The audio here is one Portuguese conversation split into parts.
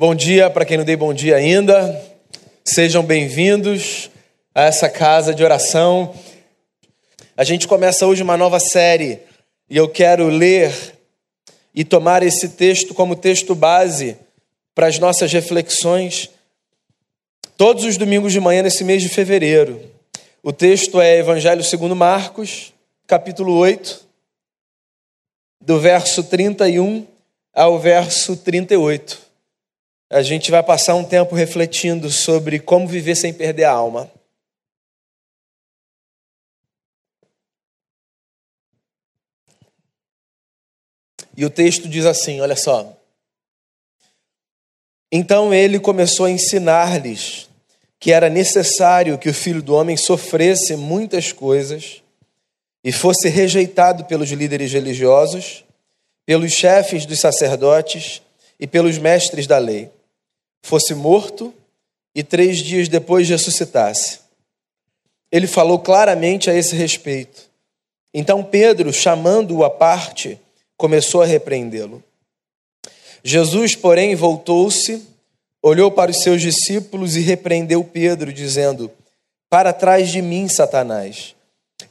Bom dia para quem não dei bom dia ainda. Sejam bem-vindos a essa casa de oração. A gente começa hoje uma nova série e eu quero ler e tomar esse texto como texto base para as nossas reflexões todos os domingos de manhã nesse mês de fevereiro. O texto é Evangelho segundo Marcos, capítulo 8, do verso 31 ao verso 38 a gente vai passar um tempo refletindo sobre como viver sem perder a alma. E o texto diz assim: olha só. Então ele começou a ensinar-lhes que era necessário que o filho do homem sofresse muitas coisas e fosse rejeitado pelos líderes religiosos, pelos chefes dos sacerdotes e pelos mestres da lei fosse morto e três dias depois ressuscitasse. Ele falou claramente a esse respeito. Então Pedro, chamando-o à parte, começou a repreendê-lo. Jesus, porém, voltou-se, olhou para os seus discípulos e repreendeu Pedro, dizendo: Para trás de mim, Satanás.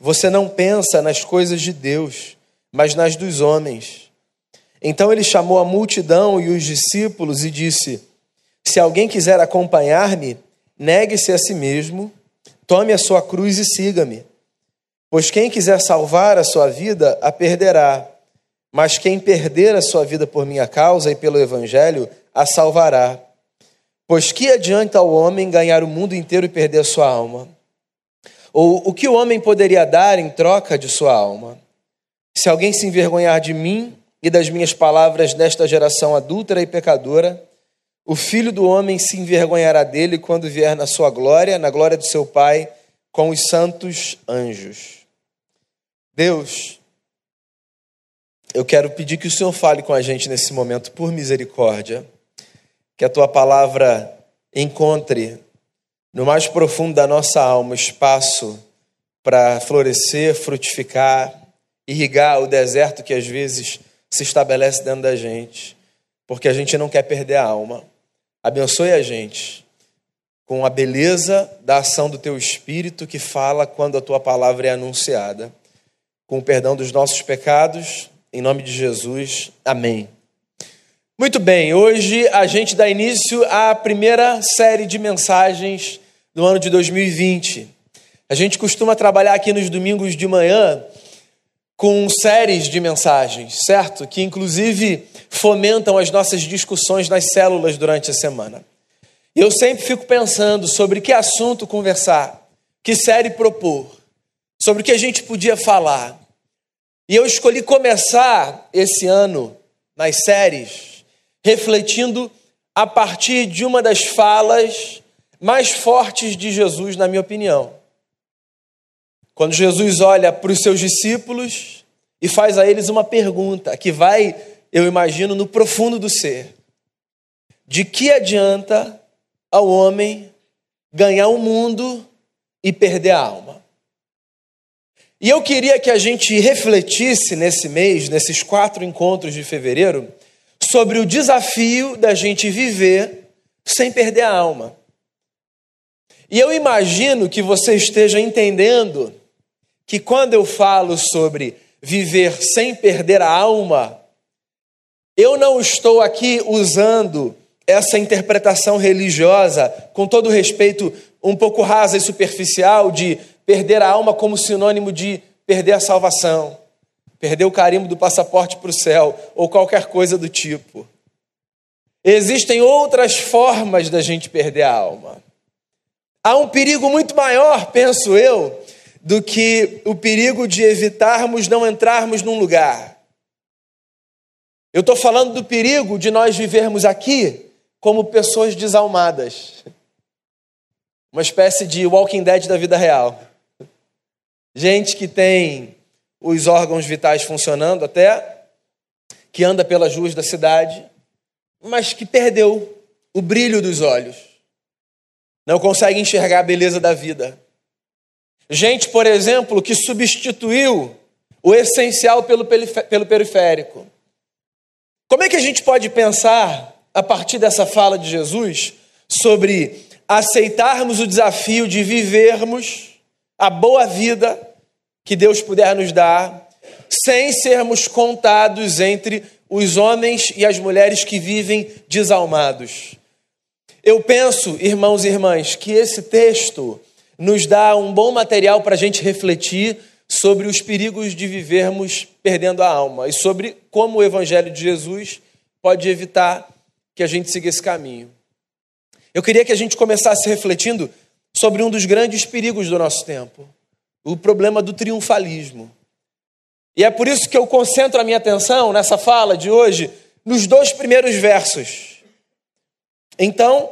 Você não pensa nas coisas de Deus, mas nas dos homens. Então ele chamou a multidão e os discípulos e disse: se alguém quiser acompanhar-me, negue-se a si mesmo, tome a sua cruz e siga-me. Pois quem quiser salvar a sua vida, a perderá. Mas quem perder a sua vida por minha causa e pelo evangelho, a salvará. Pois que adianta ao homem ganhar o mundo inteiro e perder a sua alma? Ou o que o homem poderia dar em troca de sua alma? Se alguém se envergonhar de mim e das minhas palavras nesta geração adúltera e pecadora, o filho do homem se envergonhará dele quando vier na sua glória, na glória do seu Pai, com os santos anjos. Deus, eu quero pedir que o Senhor fale com a gente nesse momento, por misericórdia, que a tua palavra encontre no mais profundo da nossa alma espaço para florescer, frutificar, irrigar o deserto que às vezes se estabelece dentro da gente, porque a gente não quer perder a alma. Abençoe a gente com a beleza da ação do teu espírito que fala quando a tua palavra é anunciada. Com o perdão dos nossos pecados, em nome de Jesus. Amém. Muito bem, hoje a gente dá início à primeira série de mensagens do ano de 2020. A gente costuma trabalhar aqui nos domingos de manhã com séries de mensagens, certo? Que inclusive fomentam as nossas discussões nas células durante a semana. Eu sempre fico pensando sobre que assunto conversar, que série propor, sobre o que a gente podia falar. E eu escolhi começar esse ano nas séries refletindo a partir de uma das falas mais fortes de Jesus, na minha opinião. Quando Jesus olha para os seus discípulos e faz a eles uma pergunta que vai, eu imagino, no profundo do ser: De que adianta ao homem ganhar o mundo e perder a alma? E eu queria que a gente refletisse nesse mês, nesses quatro encontros de fevereiro, sobre o desafio da gente viver sem perder a alma. E eu imagino que você esteja entendendo que quando eu falo sobre viver sem perder a alma, eu não estou aqui usando essa interpretação religiosa, com todo respeito, um pouco rasa e superficial, de perder a alma como sinônimo de perder a salvação, perder o carimbo do passaporte para o céu, ou qualquer coisa do tipo. Existem outras formas da gente perder a alma. Há um perigo muito maior, penso eu, do que o perigo de evitarmos não entrarmos num lugar. Eu estou falando do perigo de nós vivermos aqui como pessoas desalmadas. Uma espécie de Walking Dead da vida real. Gente que tem os órgãos vitais funcionando até, que anda pelas ruas da cidade, mas que perdeu o brilho dos olhos. Não consegue enxergar a beleza da vida Gente, por exemplo, que substituiu o essencial pelo, pelo periférico. Como é que a gente pode pensar a partir dessa fala de Jesus sobre aceitarmos o desafio de vivermos a boa vida que Deus puder nos dar, sem sermos contados entre os homens e as mulheres que vivem desalmados. Eu penso, irmãos e irmãs, que esse texto nos dá um bom material para a gente refletir sobre os perigos de vivermos perdendo a alma e sobre como o Evangelho de Jesus pode evitar que a gente siga esse caminho. Eu queria que a gente começasse refletindo sobre um dos grandes perigos do nosso tempo, o problema do triunfalismo. E é por isso que eu concentro a minha atenção nessa fala de hoje nos dois primeiros versos. Então,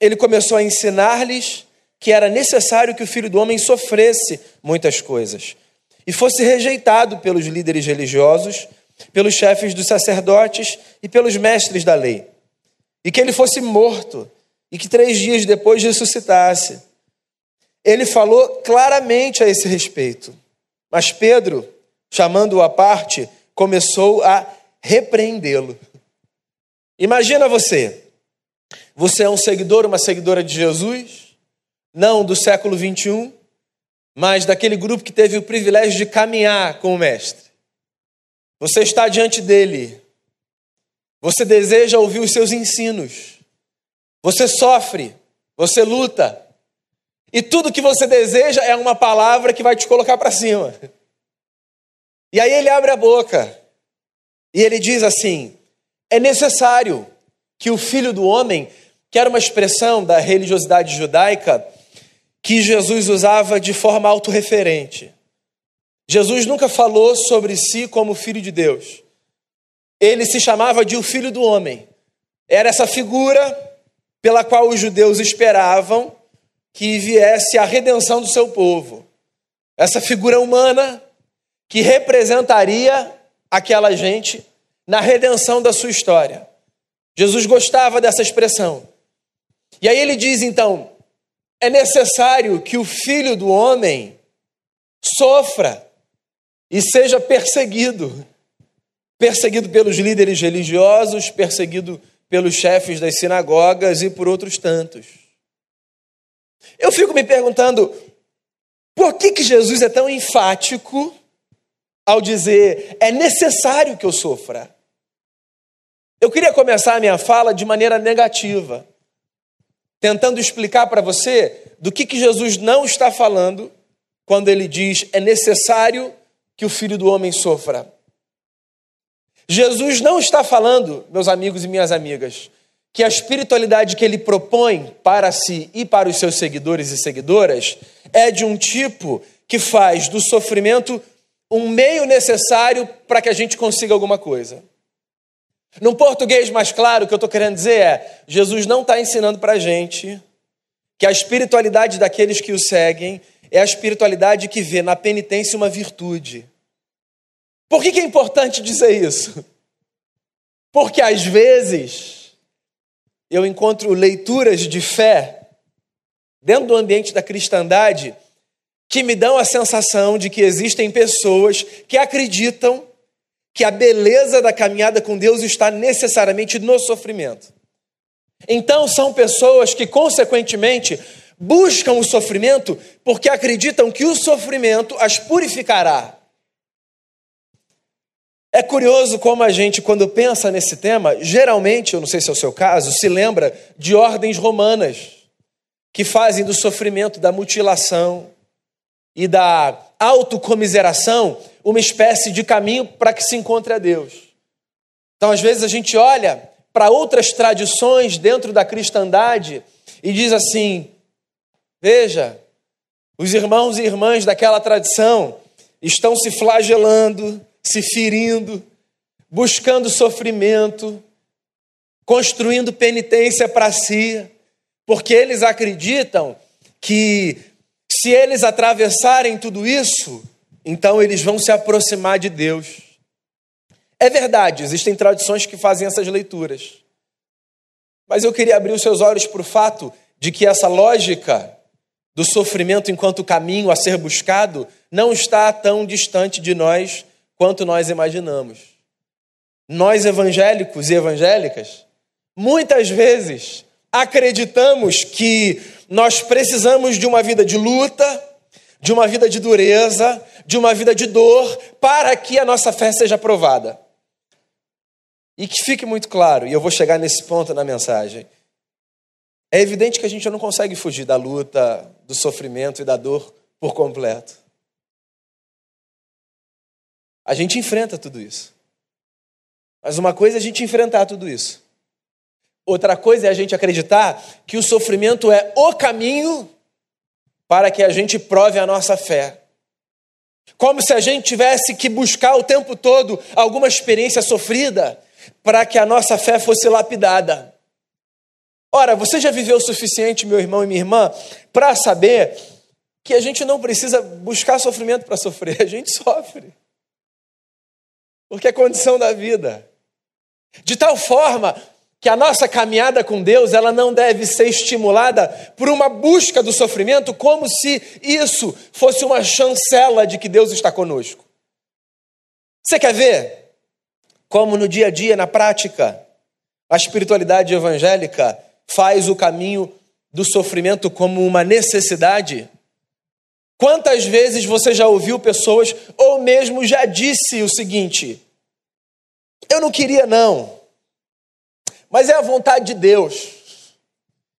ele começou a ensinar-lhes que era necessário que o filho do homem sofresse muitas coisas e fosse rejeitado pelos líderes religiosos, pelos chefes dos sacerdotes e pelos mestres da lei, e que ele fosse morto e que três dias depois ressuscitasse. Ele falou claramente a esse respeito, mas Pedro, chamando-o à parte, começou a repreendê-lo. Imagina você, você é um seguidor, uma seguidora de Jesus, não do século 21, mas daquele grupo que teve o privilégio de caminhar com o Mestre. Você está diante dele. Você deseja ouvir os seus ensinos. Você sofre, você luta. E tudo que você deseja é uma palavra que vai te colocar para cima. E aí ele abre a boca e ele diz assim: é necessário que o filho do homem, que era uma expressão da religiosidade judaica, que Jesus usava de forma autorreferente. Jesus nunca falou sobre si como filho de Deus. Ele se chamava de o filho do homem. Era essa figura pela qual os judeus esperavam que viesse a redenção do seu povo. Essa figura humana que representaria aquela gente na redenção da sua história. Jesus gostava dessa expressão. E aí ele diz então: é necessário que o filho do homem sofra e seja perseguido perseguido pelos líderes religiosos, perseguido pelos chefes das sinagogas e por outros tantos. Eu fico me perguntando por que, que Jesus é tão enfático ao dizer é necessário que eu sofra. Eu queria começar a minha fala de maneira negativa tentando explicar para você do que, que Jesus não está falando quando ele diz é necessário que o filho do homem sofra. Jesus não está falando, meus amigos e minhas amigas, que a espiritualidade que ele propõe para si e para os seus seguidores e seguidoras é de um tipo que faz do sofrimento um meio necessário para que a gente consiga alguma coisa. Num português mais claro, o que eu estou querendo dizer é: Jesus não está ensinando para a gente que a espiritualidade daqueles que o seguem é a espiritualidade que vê na penitência uma virtude. Por que, que é importante dizer isso? Porque às vezes eu encontro leituras de fé dentro do ambiente da cristandade que me dão a sensação de que existem pessoas que acreditam que a beleza da caminhada com Deus está necessariamente no sofrimento. Então, são pessoas que, consequentemente, buscam o sofrimento porque acreditam que o sofrimento as purificará. É curioso como a gente, quando pensa nesse tema, geralmente, eu não sei se é o seu caso, se lembra de ordens romanas que fazem do sofrimento, da mutilação e da autocomiseração uma espécie de caminho para que se encontre a Deus. Então, às vezes, a gente olha para outras tradições dentro da cristandade e diz assim: veja, os irmãos e irmãs daquela tradição estão se flagelando, se ferindo, buscando sofrimento, construindo penitência para si, porque eles acreditam que se eles atravessarem tudo isso, então eles vão se aproximar de Deus. É verdade, existem tradições que fazem essas leituras. Mas eu queria abrir os seus olhos para o fato de que essa lógica do sofrimento enquanto caminho a ser buscado não está tão distante de nós quanto nós imaginamos. Nós evangélicos e evangélicas, muitas vezes acreditamos que nós precisamos de uma vida de luta, de uma vida de dureza, de uma vida de dor, para que a nossa fé seja aprovada. E que fique muito claro, e eu vou chegar nesse ponto na mensagem. É evidente que a gente não consegue fugir da luta, do sofrimento e da dor por completo. A gente enfrenta tudo isso. Mas uma coisa é a gente enfrentar tudo isso. Outra coisa é a gente acreditar que o sofrimento é o caminho para que a gente prove a nossa fé. Como se a gente tivesse que buscar o tempo todo alguma experiência sofrida para que a nossa fé fosse lapidada. Ora, você já viveu o suficiente, meu irmão e minha irmã, para saber que a gente não precisa buscar sofrimento para sofrer, a gente sofre porque é condição da vida. De tal forma que a nossa caminhada com Deus, ela não deve ser estimulada por uma busca do sofrimento, como se isso fosse uma chancela de que Deus está conosco. Você quer ver como no dia a dia, na prática, a espiritualidade evangélica faz o caminho do sofrimento como uma necessidade? Quantas vezes você já ouviu pessoas, ou mesmo já disse o seguinte: Eu não queria, não, mas é a vontade de Deus,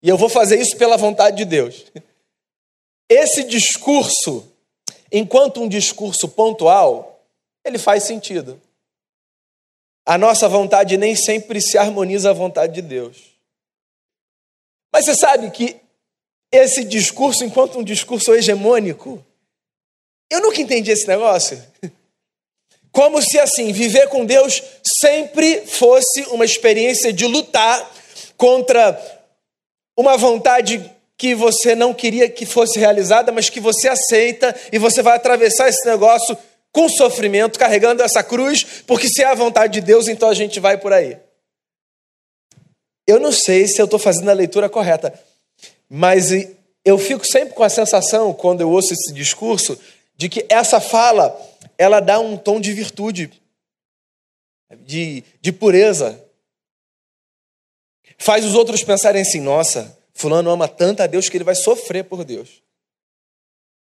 e eu vou fazer isso pela vontade de Deus. Esse discurso, enquanto um discurso pontual, ele faz sentido. A nossa vontade nem sempre se harmoniza à vontade de Deus. Mas você sabe que esse discurso enquanto um discurso hegemônico. Eu nunca entendi esse negócio. Como se assim, viver com Deus sempre fosse uma experiência de lutar contra uma vontade que você não queria que fosse realizada, mas que você aceita e você vai atravessar esse negócio com sofrimento, carregando essa cruz, porque se é a vontade de Deus, então a gente vai por aí. Eu não sei se eu estou fazendo a leitura correta, mas eu fico sempre com a sensação, quando eu ouço esse discurso, de que essa fala, ela dá um tom de virtude, de, de pureza. Faz os outros pensarem assim, nossa, fulano ama tanto a Deus que ele vai sofrer por Deus.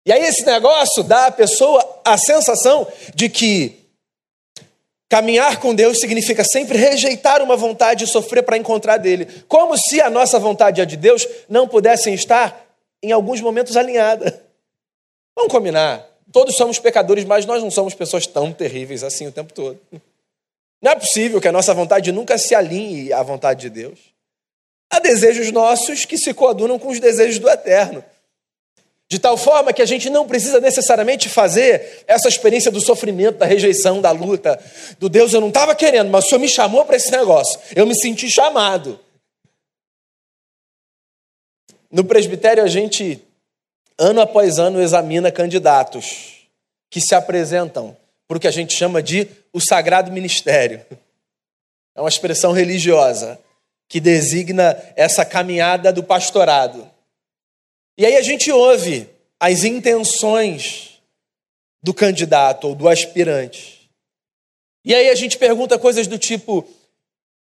E aí esse negócio dá à pessoa a sensação de que Caminhar com Deus significa sempre rejeitar uma vontade e sofrer para encontrar dele. Como se a nossa vontade e a de Deus não pudessem estar, em alguns momentos, alinhadas. Vamos combinar. Todos somos pecadores, mas nós não somos pessoas tão terríveis assim o tempo todo. Não é possível que a nossa vontade nunca se alinhe à vontade de Deus. Há desejos nossos que se coadunam com os desejos do eterno. De tal forma que a gente não precisa necessariamente fazer essa experiência do sofrimento, da rejeição, da luta, do Deus, eu não estava querendo, mas o Senhor me chamou para esse negócio. Eu me senti chamado. No presbitério, a gente, ano após ano, examina candidatos que se apresentam para o que a gente chama de o sagrado ministério. É uma expressão religiosa que designa essa caminhada do pastorado. E aí a gente ouve as intenções do candidato ou do aspirante. E aí a gente pergunta coisas do tipo: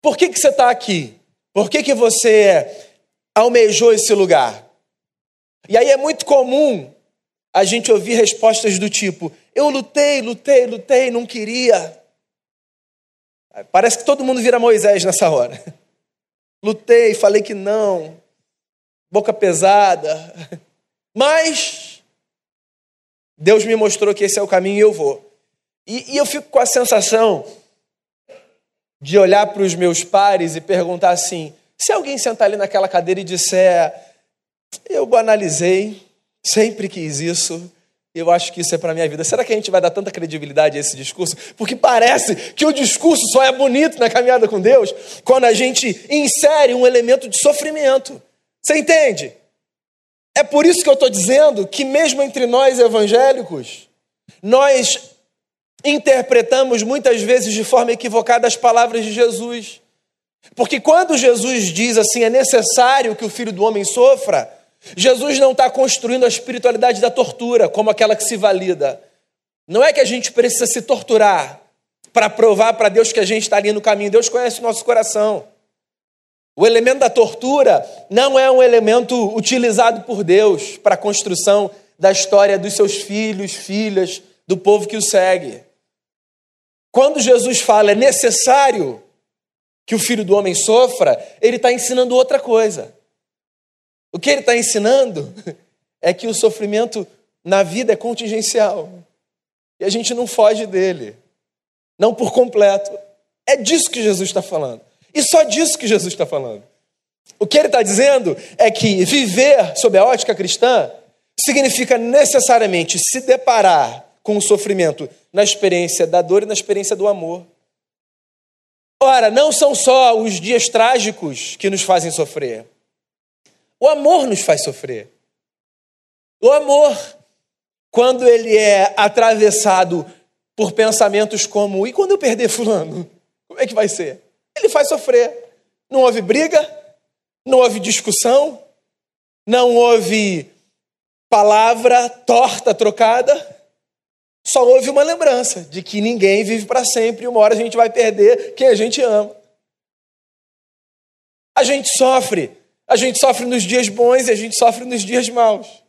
por que, que você está aqui? Por que, que você almejou esse lugar? E aí é muito comum a gente ouvir respostas do tipo: eu lutei, lutei, lutei, não queria. Parece que todo mundo vira Moisés nessa hora. Lutei, falei que não, boca pesada. Mas Deus me mostrou que esse é o caminho e eu vou. E, e eu fico com a sensação de olhar para os meus pares e perguntar assim: se alguém sentar ali naquela cadeira e disser, eu banalizei, sempre quis isso, eu acho que isso é para minha vida. Será que a gente vai dar tanta credibilidade a esse discurso? Porque parece que o discurso só é bonito na caminhada com Deus quando a gente insere um elemento de sofrimento. Você entende? É por isso que eu estou dizendo que, mesmo entre nós evangélicos, nós interpretamos muitas vezes de forma equivocada as palavras de Jesus. Porque quando Jesus diz assim, é necessário que o filho do homem sofra, Jesus não está construindo a espiritualidade da tortura como aquela que se valida. Não é que a gente precisa se torturar para provar para Deus que a gente está ali no caminho. Deus conhece o nosso coração. O elemento da tortura não é um elemento utilizado por Deus para a construção da história dos seus filhos, filhas, do povo que o segue. Quando Jesus fala é necessário que o filho do homem sofra, ele está ensinando outra coisa. O que ele está ensinando é que o sofrimento na vida é contingencial. E a gente não foge dele. Não por completo. É disso que Jesus está falando. E só disso que Jesus está falando. O que ele está dizendo é que viver sob a ótica cristã significa necessariamente se deparar com o sofrimento na experiência da dor e na experiência do amor. Ora, não são só os dias trágicos que nos fazem sofrer. O amor nos faz sofrer. O amor, quando ele é atravessado por pensamentos como: e quando eu perder Fulano? Como é que vai ser? Ele faz sofrer. Não houve briga, não houve discussão, não houve palavra torta trocada. Só houve uma lembrança de que ninguém vive para sempre e uma hora a gente vai perder quem a gente ama. A gente sofre. A gente sofre nos dias bons e a gente sofre nos dias maus.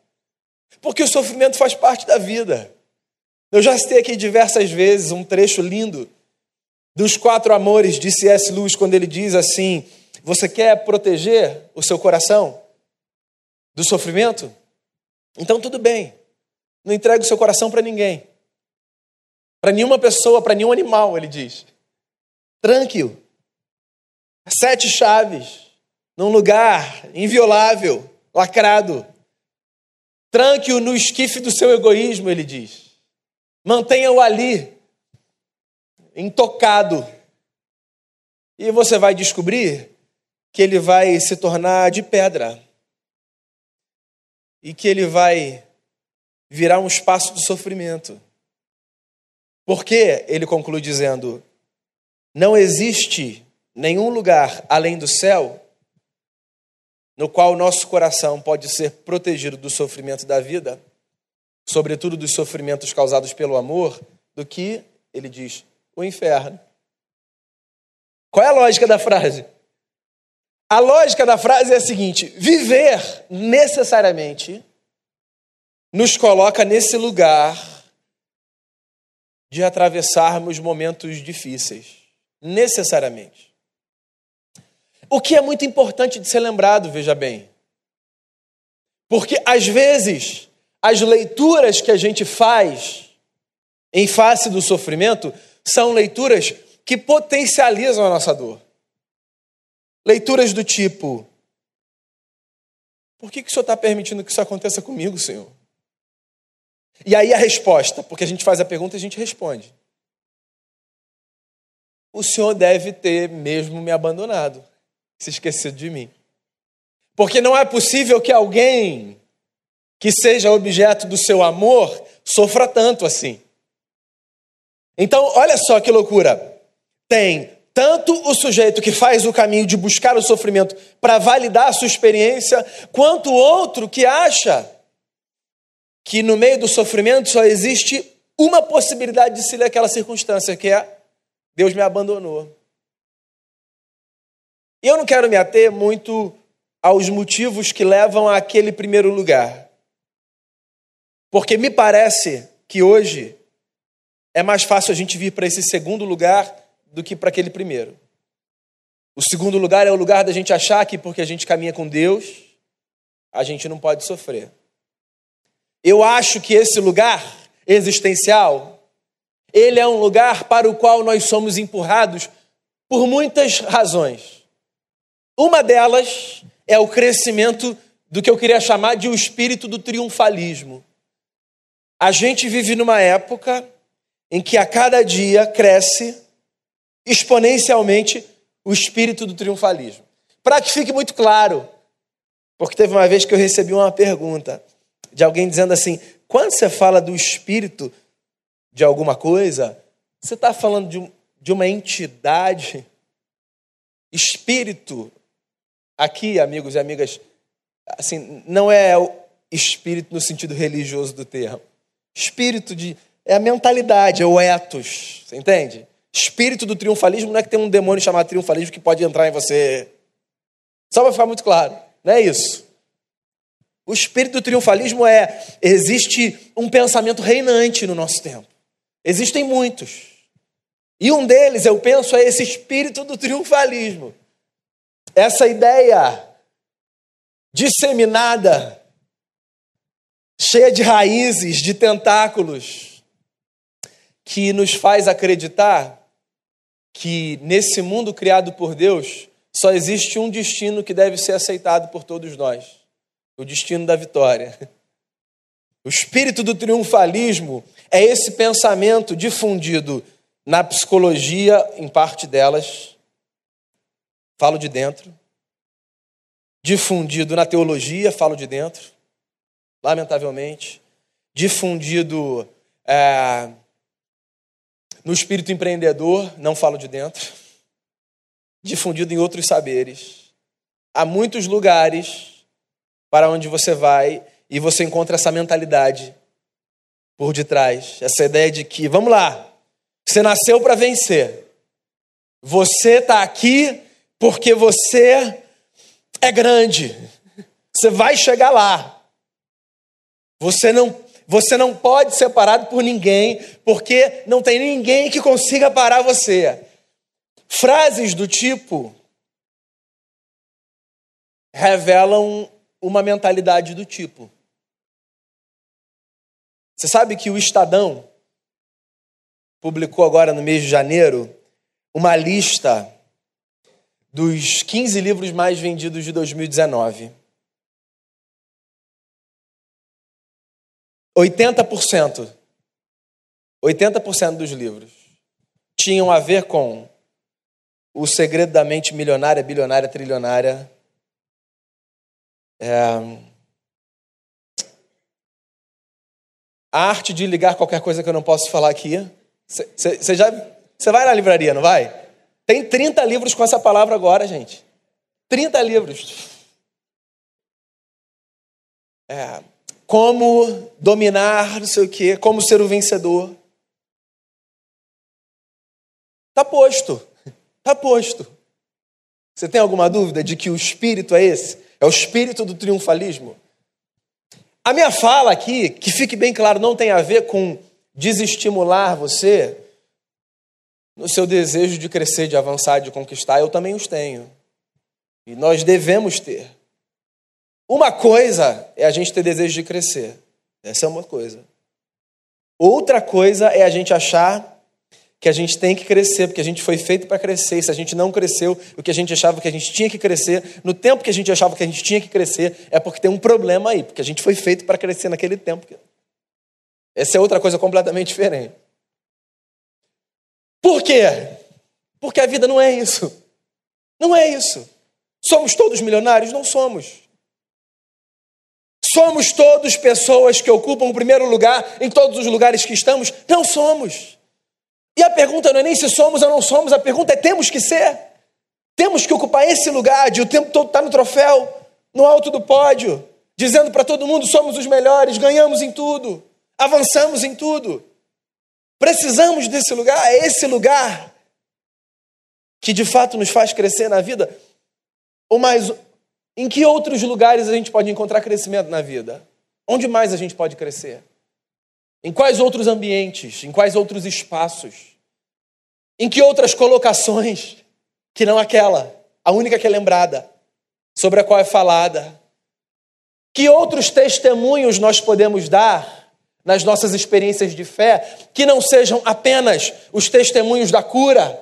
Porque o sofrimento faz parte da vida. Eu já citei aqui diversas vezes um trecho lindo dos quatro amores de C.S. Lewis, quando ele diz assim: Você quer proteger o seu coração do sofrimento? Então tudo bem, não entregue o seu coração para ninguém. Para nenhuma pessoa, para nenhum animal, ele diz. Tranque-o. Sete chaves, num lugar inviolável, lacrado. Tranque-o no esquife do seu egoísmo, ele diz. Mantenha-o ali, intocado. E você vai descobrir que ele vai se tornar de pedra. E que ele vai virar um espaço de sofrimento. Porque ele conclui dizendo: não existe nenhum lugar além do céu no qual o nosso coração pode ser protegido do sofrimento da vida, sobretudo dos sofrimentos causados pelo amor, do que, ele diz, o inferno. Qual é a lógica da frase? A lógica da frase é a seguinte: viver necessariamente nos coloca nesse lugar de atravessarmos momentos difíceis, necessariamente. O que é muito importante de ser lembrado, veja bem. Porque às vezes as leituras que a gente faz em face do sofrimento são leituras que potencializam a nossa dor. Leituras do tipo: Por que, que o Senhor está permitindo que isso aconteça comigo, Senhor? E aí a resposta, porque a gente faz a pergunta e a gente responde. O Senhor deve ter mesmo me abandonado, se esquecido de mim. Porque não é possível que alguém que seja objeto do seu amor sofra tanto assim. Então, olha só que loucura. Tem tanto o sujeito que faz o caminho de buscar o sofrimento para validar a sua experiência, quanto o outro que acha que no meio do sofrimento só existe uma possibilidade de se ler aquela circunstância, que é Deus me abandonou. E eu não quero me ater muito aos motivos que levam àquele primeiro lugar. Porque me parece que hoje é mais fácil a gente vir para esse segundo lugar do que para aquele primeiro. O segundo lugar é o lugar da gente achar que porque a gente caminha com Deus, a gente não pode sofrer. Eu acho que esse lugar existencial, ele é um lugar para o qual nós somos empurrados por muitas razões. Uma delas é o crescimento do que eu queria chamar de o espírito do triunfalismo. A gente vive numa época em que a cada dia cresce exponencialmente o espírito do triunfalismo. Para que fique muito claro, porque teve uma vez que eu recebi uma pergunta de alguém dizendo assim: quando você fala do espírito de alguma coisa, você está falando de, um, de uma entidade. Espírito, aqui, amigos e amigas, assim, não é o espírito no sentido religioso do termo. Espírito de. É a mentalidade, é o ethos. Você entende? Espírito do triunfalismo não é que tem um demônio chamado triunfalismo que pode entrar em você. Só para ficar muito claro, não é isso. O espírito do triunfalismo é: existe um pensamento reinante no nosso tempo. Existem muitos. E um deles, eu penso, é esse espírito do triunfalismo. Essa ideia disseminada, cheia de raízes, de tentáculos, que nos faz acreditar que nesse mundo criado por Deus só existe um destino que deve ser aceitado por todos nós: o destino da vitória. O espírito do triunfalismo é esse pensamento difundido na psicologia, em parte delas, falo de dentro, difundido na teologia, falo de dentro, lamentavelmente, difundido é, no espírito empreendedor, não falo de dentro, difundido em outros saberes. Há muitos lugares para onde você vai e você encontra essa mentalidade por detrás, essa ideia de que, vamos lá, você nasceu para vencer. Você está aqui porque você é grande. Você vai chegar lá. Você não, você não pode ser parado por ninguém, porque não tem ninguém que consiga parar você. Frases do tipo revelam uma mentalidade do tipo. Você sabe que o Estadão publicou agora no mês de janeiro uma lista dos 15 livros mais vendidos de 2019. 80%, 80% dos livros tinham a ver com o segredo da mente milionária, bilionária, trilionária. É... A arte de ligar qualquer coisa que eu não posso falar aqui. Você já. Você vai na livraria, não vai? Tem 30 livros com essa palavra agora, gente. 30 livros. É, como dominar, não sei o quê, como ser o vencedor. Está posto. Está posto. Você tem alguma dúvida de que o espírito é esse? É o espírito do triunfalismo? A minha fala aqui, que fique bem claro, não tem a ver com desestimular você no seu desejo de crescer, de avançar, de conquistar, eu também os tenho. E nós devemos ter. Uma coisa é a gente ter desejo de crescer. Essa é uma coisa. Outra coisa é a gente achar que a gente tem que crescer, porque a gente foi feito para crescer. E se a gente não cresceu, o que a gente achava que a gente tinha que crescer, no tempo que a gente achava que a gente tinha que crescer, é porque tem um problema aí, porque a gente foi feito para crescer naquele tempo. Essa é outra coisa completamente diferente. Por quê? Porque a vida não é isso. Não é isso. Somos todos milionários? Não somos. Somos todos pessoas que ocupam o primeiro lugar em todos os lugares que estamos? Não somos. E a pergunta não é nem se somos ou não somos, a pergunta é: temos que ser? Temos que ocupar esse lugar de o tempo todo estar no troféu, no alto do pódio, dizendo para todo mundo: somos os melhores, ganhamos em tudo, avançamos em tudo. Precisamos desse lugar, é esse lugar que de fato nos faz crescer na vida. Ou mais, em que outros lugares a gente pode encontrar crescimento na vida? Onde mais a gente pode crescer? Em quais outros ambientes? Em quais outros espaços? Em que outras colocações que não aquela, a única que é lembrada, sobre a qual é falada? Que outros testemunhos nós podemos dar nas nossas experiências de fé, que não sejam apenas os testemunhos da cura,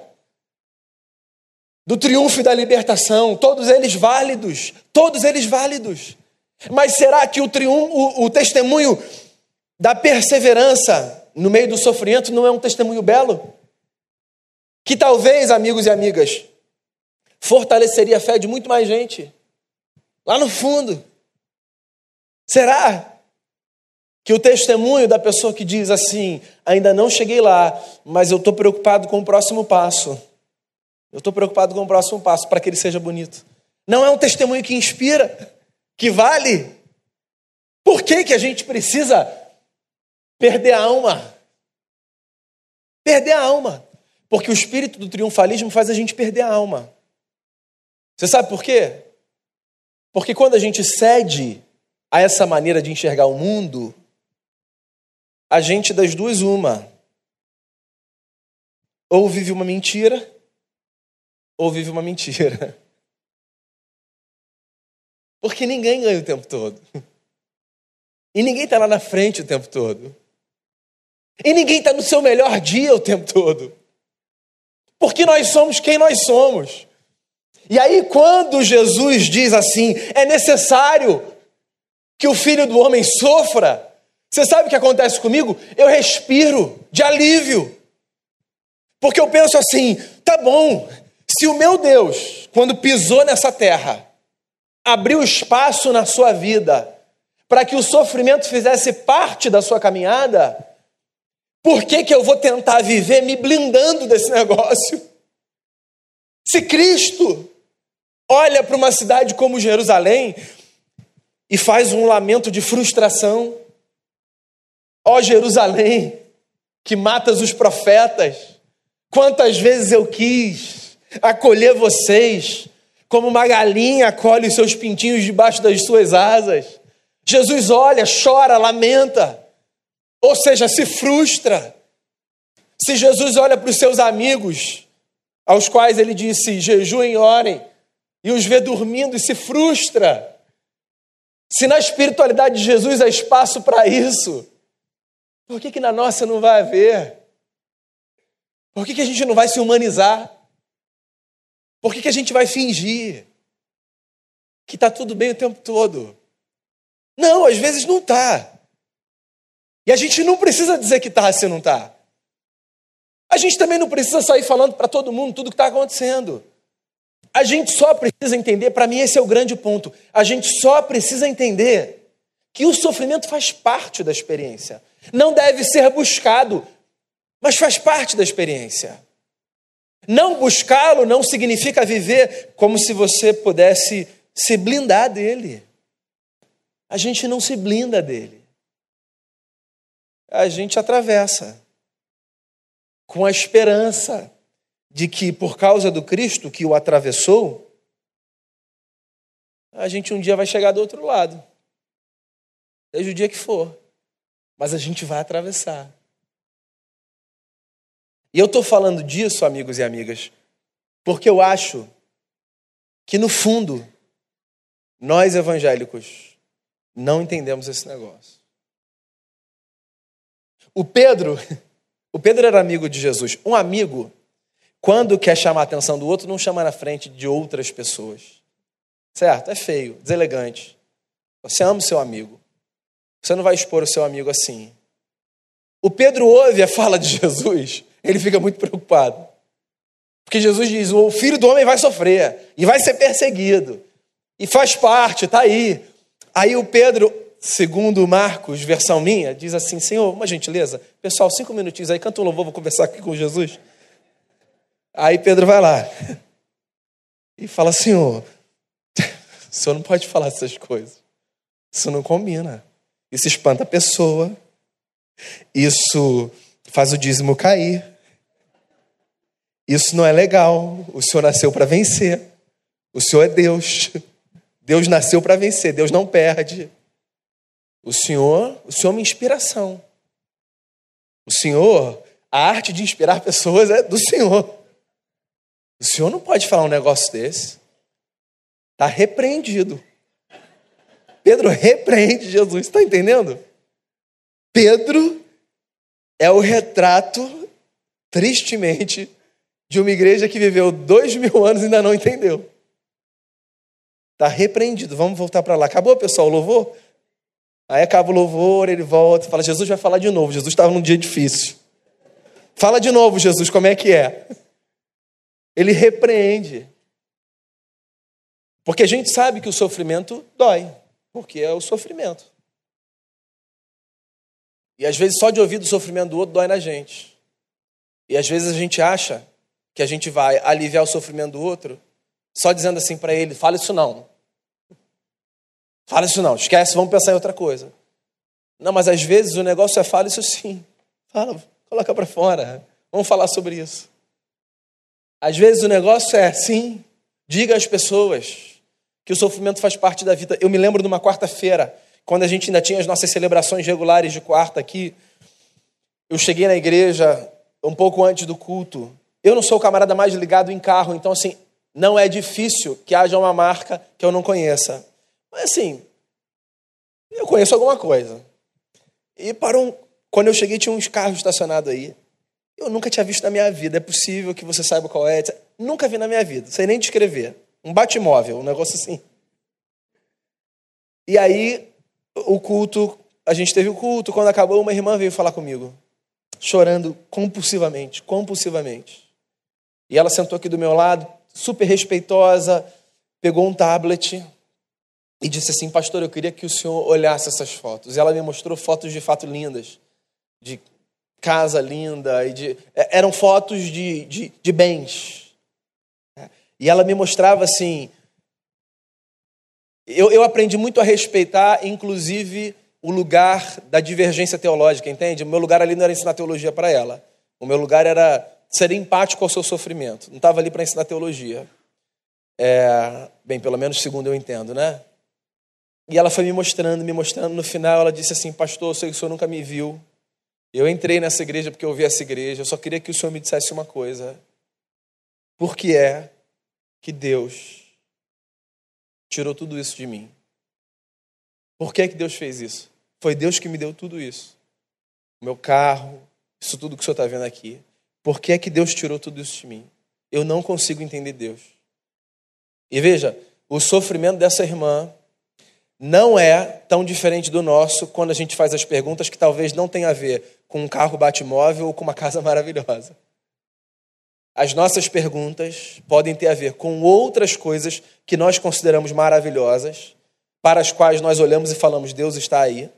do triunfo e da libertação, todos eles válidos, todos eles válidos. Mas será que o, triunfo, o, testemunho da perseverança no meio do sofrimento não é um testemunho belo? Que talvez, amigos e amigas, fortaleceria a fé de muito mais gente. Lá no fundo. Será? Que o testemunho da pessoa que diz assim: ainda não cheguei lá, mas eu estou preocupado com o próximo passo. Eu estou preocupado com o próximo passo para que ele seja bonito. Não é um testemunho que inspira, que vale. Por que, que a gente precisa perder a alma? Perder a alma. Porque o espírito do triunfalismo faz a gente perder a alma. Você sabe por quê? Porque quando a gente cede a essa maneira de enxergar o mundo, a gente das duas uma. Ou vive uma mentira, ou vive uma mentira. Porque ninguém ganha o tempo todo. E ninguém está lá na frente o tempo todo. E ninguém está no seu melhor dia o tempo todo. Porque nós somos quem nós somos. E aí, quando Jesus diz assim, é necessário que o filho do homem sofra, você sabe o que acontece comigo? Eu respiro de alívio. Porque eu penso assim: tá bom, se o meu Deus, quando pisou nessa terra, abriu espaço na sua vida para que o sofrimento fizesse parte da sua caminhada, por que, que eu vou tentar viver me blindando desse negócio? Se Cristo olha para uma cidade como Jerusalém e faz um lamento de frustração, ó Jerusalém, que matas os profetas, quantas vezes eu quis acolher vocês, como uma galinha acolhe os seus pintinhos debaixo das suas asas. Jesus olha, chora, lamenta. Ou seja, se frustra. Se Jesus olha para os seus amigos, aos quais ele disse: jejuem orem, e os vê dormindo e se frustra. Se na espiritualidade de Jesus há espaço para isso, por que, que na nossa não vai haver? Por que, que a gente não vai se humanizar? Por que, que a gente vai fingir que está tudo bem o tempo todo? Não, às vezes não está. E a gente não precisa dizer que está se não está. A gente também não precisa sair falando para todo mundo tudo o que está acontecendo. A gente só precisa entender, para mim esse é o grande ponto, a gente só precisa entender que o sofrimento faz parte da experiência. Não deve ser buscado, mas faz parte da experiência. Não buscá-lo não significa viver como se você pudesse se blindar dele. A gente não se blinda dele a gente atravessa com a esperança de que, por causa do Cristo que o atravessou, a gente um dia vai chegar do outro lado. Seja o dia que for. Mas a gente vai atravessar. E eu estou falando disso, amigos e amigas, porque eu acho que, no fundo, nós evangélicos não entendemos esse negócio. O Pedro, o Pedro era amigo de Jesus. Um amigo, quando quer chamar a atenção do outro, não chama na frente de outras pessoas. Certo? É feio, deselegante. Você ama o seu amigo. Você não vai expor o seu amigo assim. O Pedro ouve a fala de Jesus, ele fica muito preocupado. Porque Jesus diz: o filho do homem vai sofrer e vai ser perseguido. E faz parte, está aí. Aí o Pedro segundo Marcos, versão minha, diz assim: Senhor, uma gentileza, pessoal, cinco minutinhos aí, canta um louvor, vou conversar aqui com Jesus. Aí Pedro vai lá e fala: Senhor, o senhor não pode falar essas coisas, isso não combina, isso espanta a pessoa, isso faz o dízimo cair, isso não é legal, o senhor nasceu para vencer, o senhor é Deus. Deus nasceu para vencer, Deus não perde. O Senhor, o Senhor é uma inspiração. O Senhor, a arte de inspirar pessoas é do Senhor. O Senhor não pode falar um negócio desse. Está repreendido. Pedro repreende Jesus, está entendendo? Pedro é o retrato, tristemente, de uma igreja que viveu dois mil anos e ainda não entendeu. Está repreendido. Vamos voltar para lá. Acabou, pessoal, o louvor? Aí acaba o louvor, ele volta fala: Jesus vai falar de novo. Jesus estava num dia difícil. Fala de novo, Jesus, como é que é? Ele repreende. Porque a gente sabe que o sofrimento dói, porque é o sofrimento. E às vezes só de ouvir do sofrimento do outro dói na gente. E às vezes a gente acha que a gente vai aliviar o sofrimento do outro só dizendo assim para ele: fala isso não. Fala isso não, esquece, vamos pensar em outra coisa. Não, mas às vezes o negócio é fala isso sim. Fala, coloca para fora. Vamos falar sobre isso. Às vezes o negócio é sim, diga às pessoas que o sofrimento faz parte da vida. Eu me lembro de uma quarta-feira, quando a gente ainda tinha as nossas celebrações regulares de quarta aqui. Eu cheguei na igreja um pouco antes do culto. Eu não sou o camarada mais ligado em carro, então assim, não é difícil que haja uma marca que eu não conheça. Mas assim, eu conheço alguma coisa. E para um, quando eu cheguei tinha uns carros estacionados aí. Eu nunca tinha visto na minha vida. É possível que você saiba qual é. Nunca vi na minha vida. Sei nem descrever. Um batimóvel, um negócio assim. E aí, o culto, a gente teve o culto. Quando acabou, uma irmã veio falar comigo, chorando compulsivamente, compulsivamente. E ela sentou aqui do meu lado, super respeitosa, pegou um tablet e disse assim: Pastor, eu queria que o senhor olhasse essas fotos. E ela me mostrou fotos de fato lindas, de casa linda, e de, é, eram fotos de, de, de bens. E ela me mostrava assim. Eu, eu aprendi muito a respeitar, inclusive, o lugar da divergência teológica, entende? O meu lugar ali não era ensinar teologia para ela. O meu lugar era ser empático ao seu sofrimento. Não estava ali para ensinar teologia. É, bem, pelo menos segundo eu entendo, né? E ela foi me mostrando, me mostrando. No final, ela disse assim: Pastor, eu sei que o senhor nunca me viu. Eu entrei nessa igreja porque eu vi essa igreja. Eu só queria que o senhor me dissesse uma coisa. Por que é que Deus tirou tudo isso de mim? Por que que Deus fez isso? Foi Deus que me deu tudo isso. Meu carro, isso tudo que o senhor está vendo aqui. Por que que Deus tirou tudo isso de mim? Eu não consigo entender Deus. E veja, o sofrimento dessa irmã não é tão diferente do nosso quando a gente faz as perguntas que talvez não tenha a ver com um carro bate-móvel ou com uma casa maravilhosa. As nossas perguntas podem ter a ver com outras coisas que nós consideramos maravilhosas, para as quais nós olhamos e falamos: Deus está aí.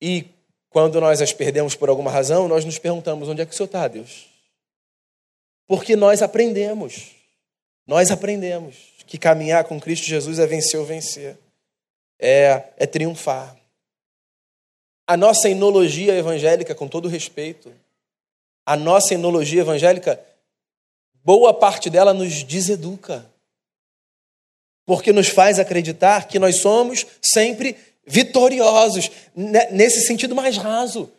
E quando nós as perdemos por alguma razão, nós nos perguntamos: onde é que o Senhor está, Deus? Porque nós aprendemos, nós aprendemos que caminhar com Cristo Jesus é vencer ou vencer, é, é triunfar. A nossa enologia evangélica, com todo respeito, a nossa enologia evangélica, boa parte dela nos deseduca. Porque nos faz acreditar que nós somos sempre vitoriosos, nesse sentido mais raso.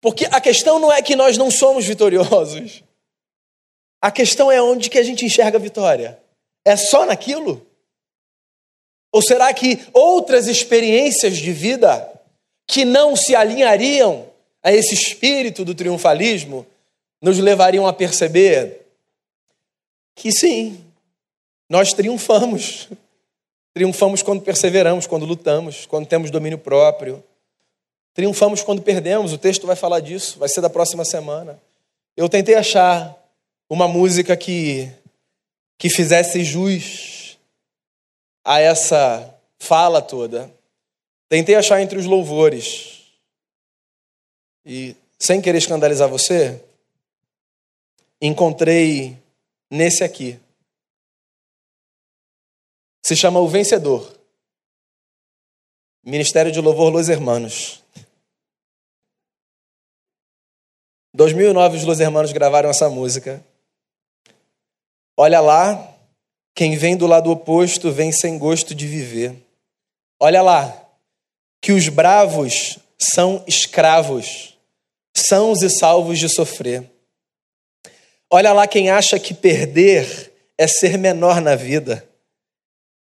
Porque a questão não é que nós não somos vitoriosos. A questão é onde que a gente enxerga a vitória. É só naquilo? Ou será que outras experiências de vida que não se alinhariam a esse espírito do triunfalismo nos levariam a perceber que sim, nós triunfamos. Triunfamos quando perseveramos, quando lutamos, quando temos domínio próprio. Triunfamos quando perdemos, o texto vai falar disso, vai ser da próxima semana. Eu tentei achar uma música que, que fizesse jus a essa fala toda. Tentei achar entre os louvores. E, sem querer escandalizar você, encontrei nesse aqui. Se chama O Vencedor. Ministério de Louvor Los Hermanos. 2009 os Los Hermanos gravaram essa música. Olha lá, quem vem do lado oposto vem sem gosto de viver. Olha lá, que os bravos são escravos, sãos e salvos de sofrer. Olha lá quem acha que perder é ser menor na vida.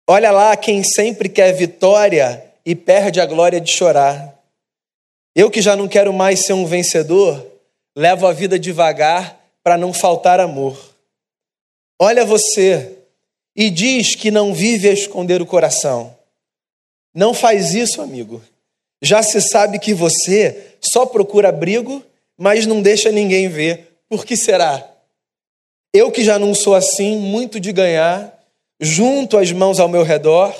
Olha lá quem sempre quer vitória e perde a glória de chorar. Eu que já não quero mais ser um vencedor, levo a vida devagar para não faltar amor. Olha você e diz que não vive a esconder o coração. Não faz isso, amigo. Já se sabe que você só procura abrigo, mas não deixa ninguém ver. Por que será? Eu que já não sou assim, muito de ganhar, junto as mãos ao meu redor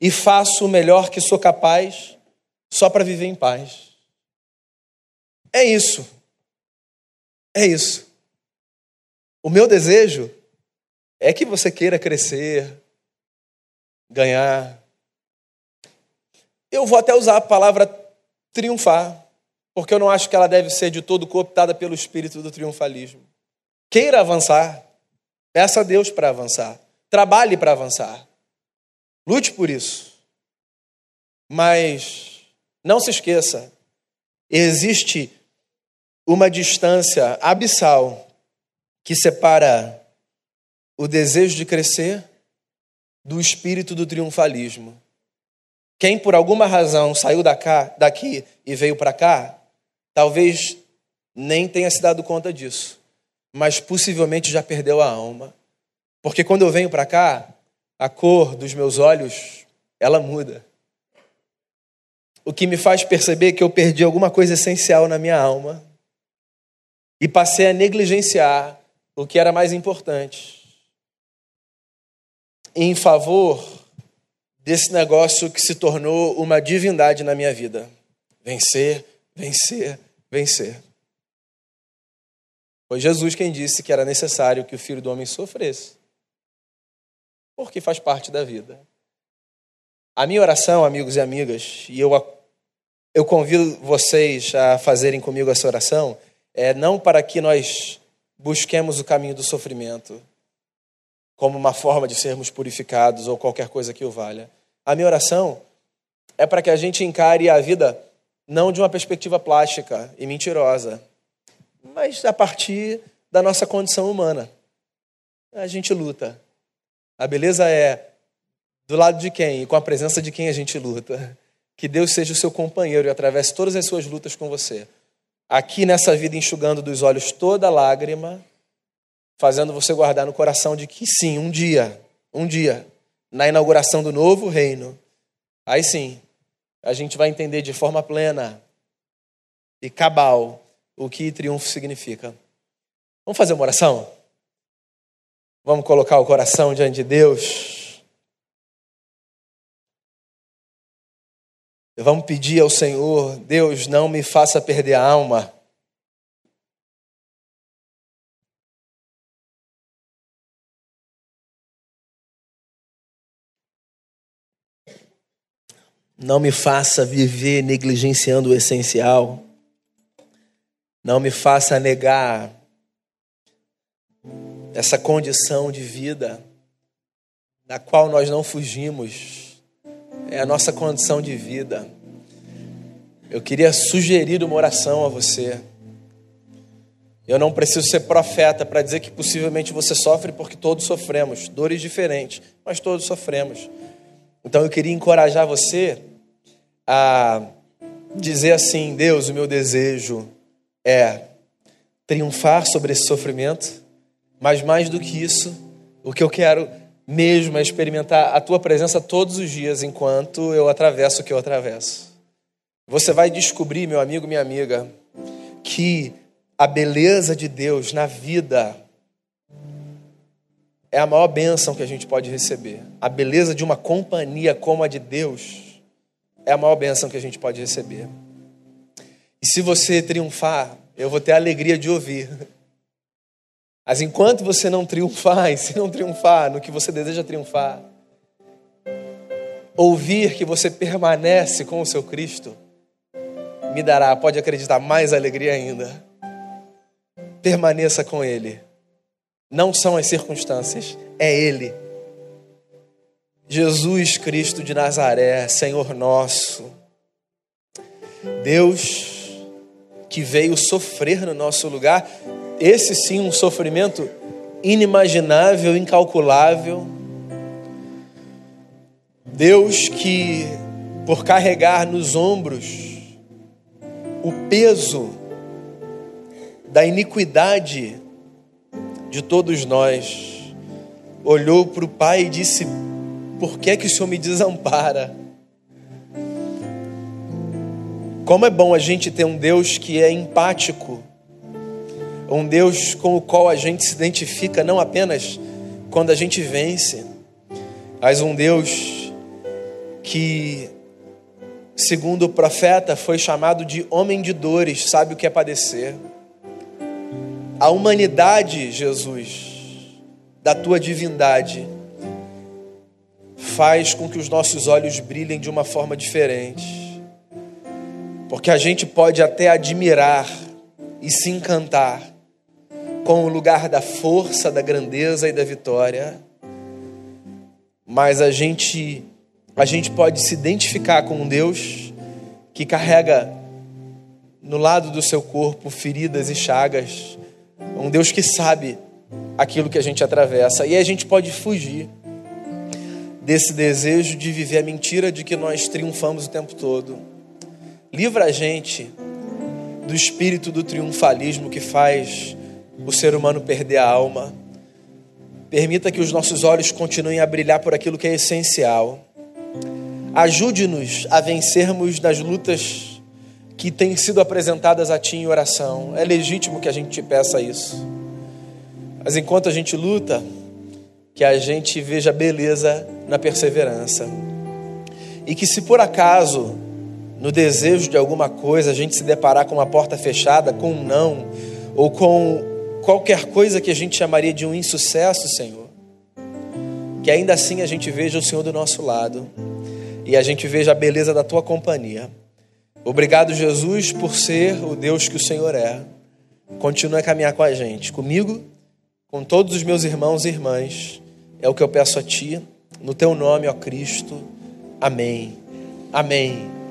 e faço o melhor que sou capaz só para viver em paz. É isso. É isso. O meu desejo é que você queira crescer, ganhar. Eu vou até usar a palavra triunfar, porque eu não acho que ela deve ser de todo cooptada pelo espírito do triunfalismo. Queira avançar, peça a Deus para avançar. Trabalhe para avançar. Lute por isso. Mas não se esqueça, existe uma distância abissal que separa o desejo de crescer do espírito do triunfalismo. Quem por alguma razão saiu daqui e veio para cá, talvez nem tenha se dado conta disso, mas possivelmente já perdeu a alma. Porque quando eu venho para cá, a cor dos meus olhos, ela muda. O que me faz perceber que eu perdi alguma coisa essencial na minha alma e passei a negligenciar o que era mais importante em favor desse negócio que se tornou uma divindade na minha vida. Vencer, vencer, vencer. Foi Jesus quem disse que era necessário que o filho do homem sofresse, porque faz parte da vida. A minha oração, amigos e amigas, e eu, eu convido vocês a fazerem comigo essa oração, é não para que nós busquemos o caminho do sofrimento como uma forma de sermos purificados ou qualquer coisa que o valha. A minha oração é para que a gente encare a vida não de uma perspectiva plástica e mentirosa, mas a partir da nossa condição humana. A gente luta. A beleza é do lado de quem e com a presença de quem a gente luta. Que Deus seja o seu companheiro e atravesse todas as suas lutas com você. Aqui nessa vida, enxugando dos olhos toda lágrima, fazendo você guardar no coração de que sim, um dia, um dia, na inauguração do novo reino, aí sim, a gente vai entender de forma plena e cabal o que triunfo significa. Vamos fazer uma oração? Vamos colocar o coração diante de Deus. Vamos pedir ao Senhor, Deus, não me faça perder a alma. Não me faça viver negligenciando o essencial. Não me faça negar essa condição de vida da qual nós não fugimos. É a nossa condição de vida. Eu queria sugerir uma oração a você. Eu não preciso ser profeta para dizer que possivelmente você sofre porque todos sofremos, dores diferentes, mas todos sofremos. Então eu queria encorajar você a dizer assim: Deus, o meu desejo é triunfar sobre esse sofrimento, mas mais do que isso, o que eu quero mesmo é experimentar a tua presença todos os dias enquanto eu atravesso o que eu atravesso. Você vai descobrir, meu amigo, minha amiga, que a beleza de Deus na vida é a maior bênção que a gente pode receber. A beleza de uma companhia como a de Deus é a maior bênção que a gente pode receber. E se você triunfar, eu vou ter a alegria de ouvir. Mas enquanto você não triunfar, e se não triunfar no que você deseja triunfar, ouvir que você permanece com o seu Cristo, me dará, pode acreditar, mais alegria ainda. Permaneça com Ele. Não são as circunstâncias, é Ele. Jesus Cristo de Nazaré, Senhor nosso, Deus que veio sofrer no nosso lugar, esse sim um sofrimento inimaginável, incalculável. Deus que, por carregar nos ombros o peso da iniquidade de todos nós, olhou para o Pai e disse: por que é que o Senhor me desampara? Como é bom a gente ter um Deus que é empático, um Deus com o qual a gente se identifica não apenas quando a gente vence, mas um Deus que, segundo o profeta, foi chamado de homem de dores, sabe o que é padecer. A humanidade, Jesus, da tua divindade, faz com que os nossos olhos brilhem de uma forma diferente. Porque a gente pode até admirar e se encantar com o lugar da força, da grandeza e da vitória. mas a gente a gente pode se identificar com um Deus que carrega no lado do seu corpo feridas e chagas, um Deus que sabe aquilo que a gente atravessa e a gente pode fugir desse desejo de viver a mentira de que nós triunfamos o tempo todo. Livra a gente do espírito do triunfalismo que faz o ser humano perder a alma. Permita que os nossos olhos continuem a brilhar por aquilo que é essencial. Ajude-nos a vencermos nas lutas que têm sido apresentadas a Ti em oração. É legítimo que a gente te peça isso. Mas enquanto a gente luta, que a gente veja beleza na perseverança. E que se por acaso, no desejo de alguma coisa, a gente se deparar com uma porta fechada, com um não, ou com qualquer coisa que a gente chamaria de um insucesso, Senhor, que ainda assim a gente veja o Senhor do nosso lado e a gente veja a beleza da tua companhia. Obrigado, Jesus, por ser o Deus que o Senhor é. Continue a caminhar com a gente, comigo, com todos os meus irmãos e irmãs. É o que eu peço a Ti, no Teu nome, ó Cristo. Amém. Amém.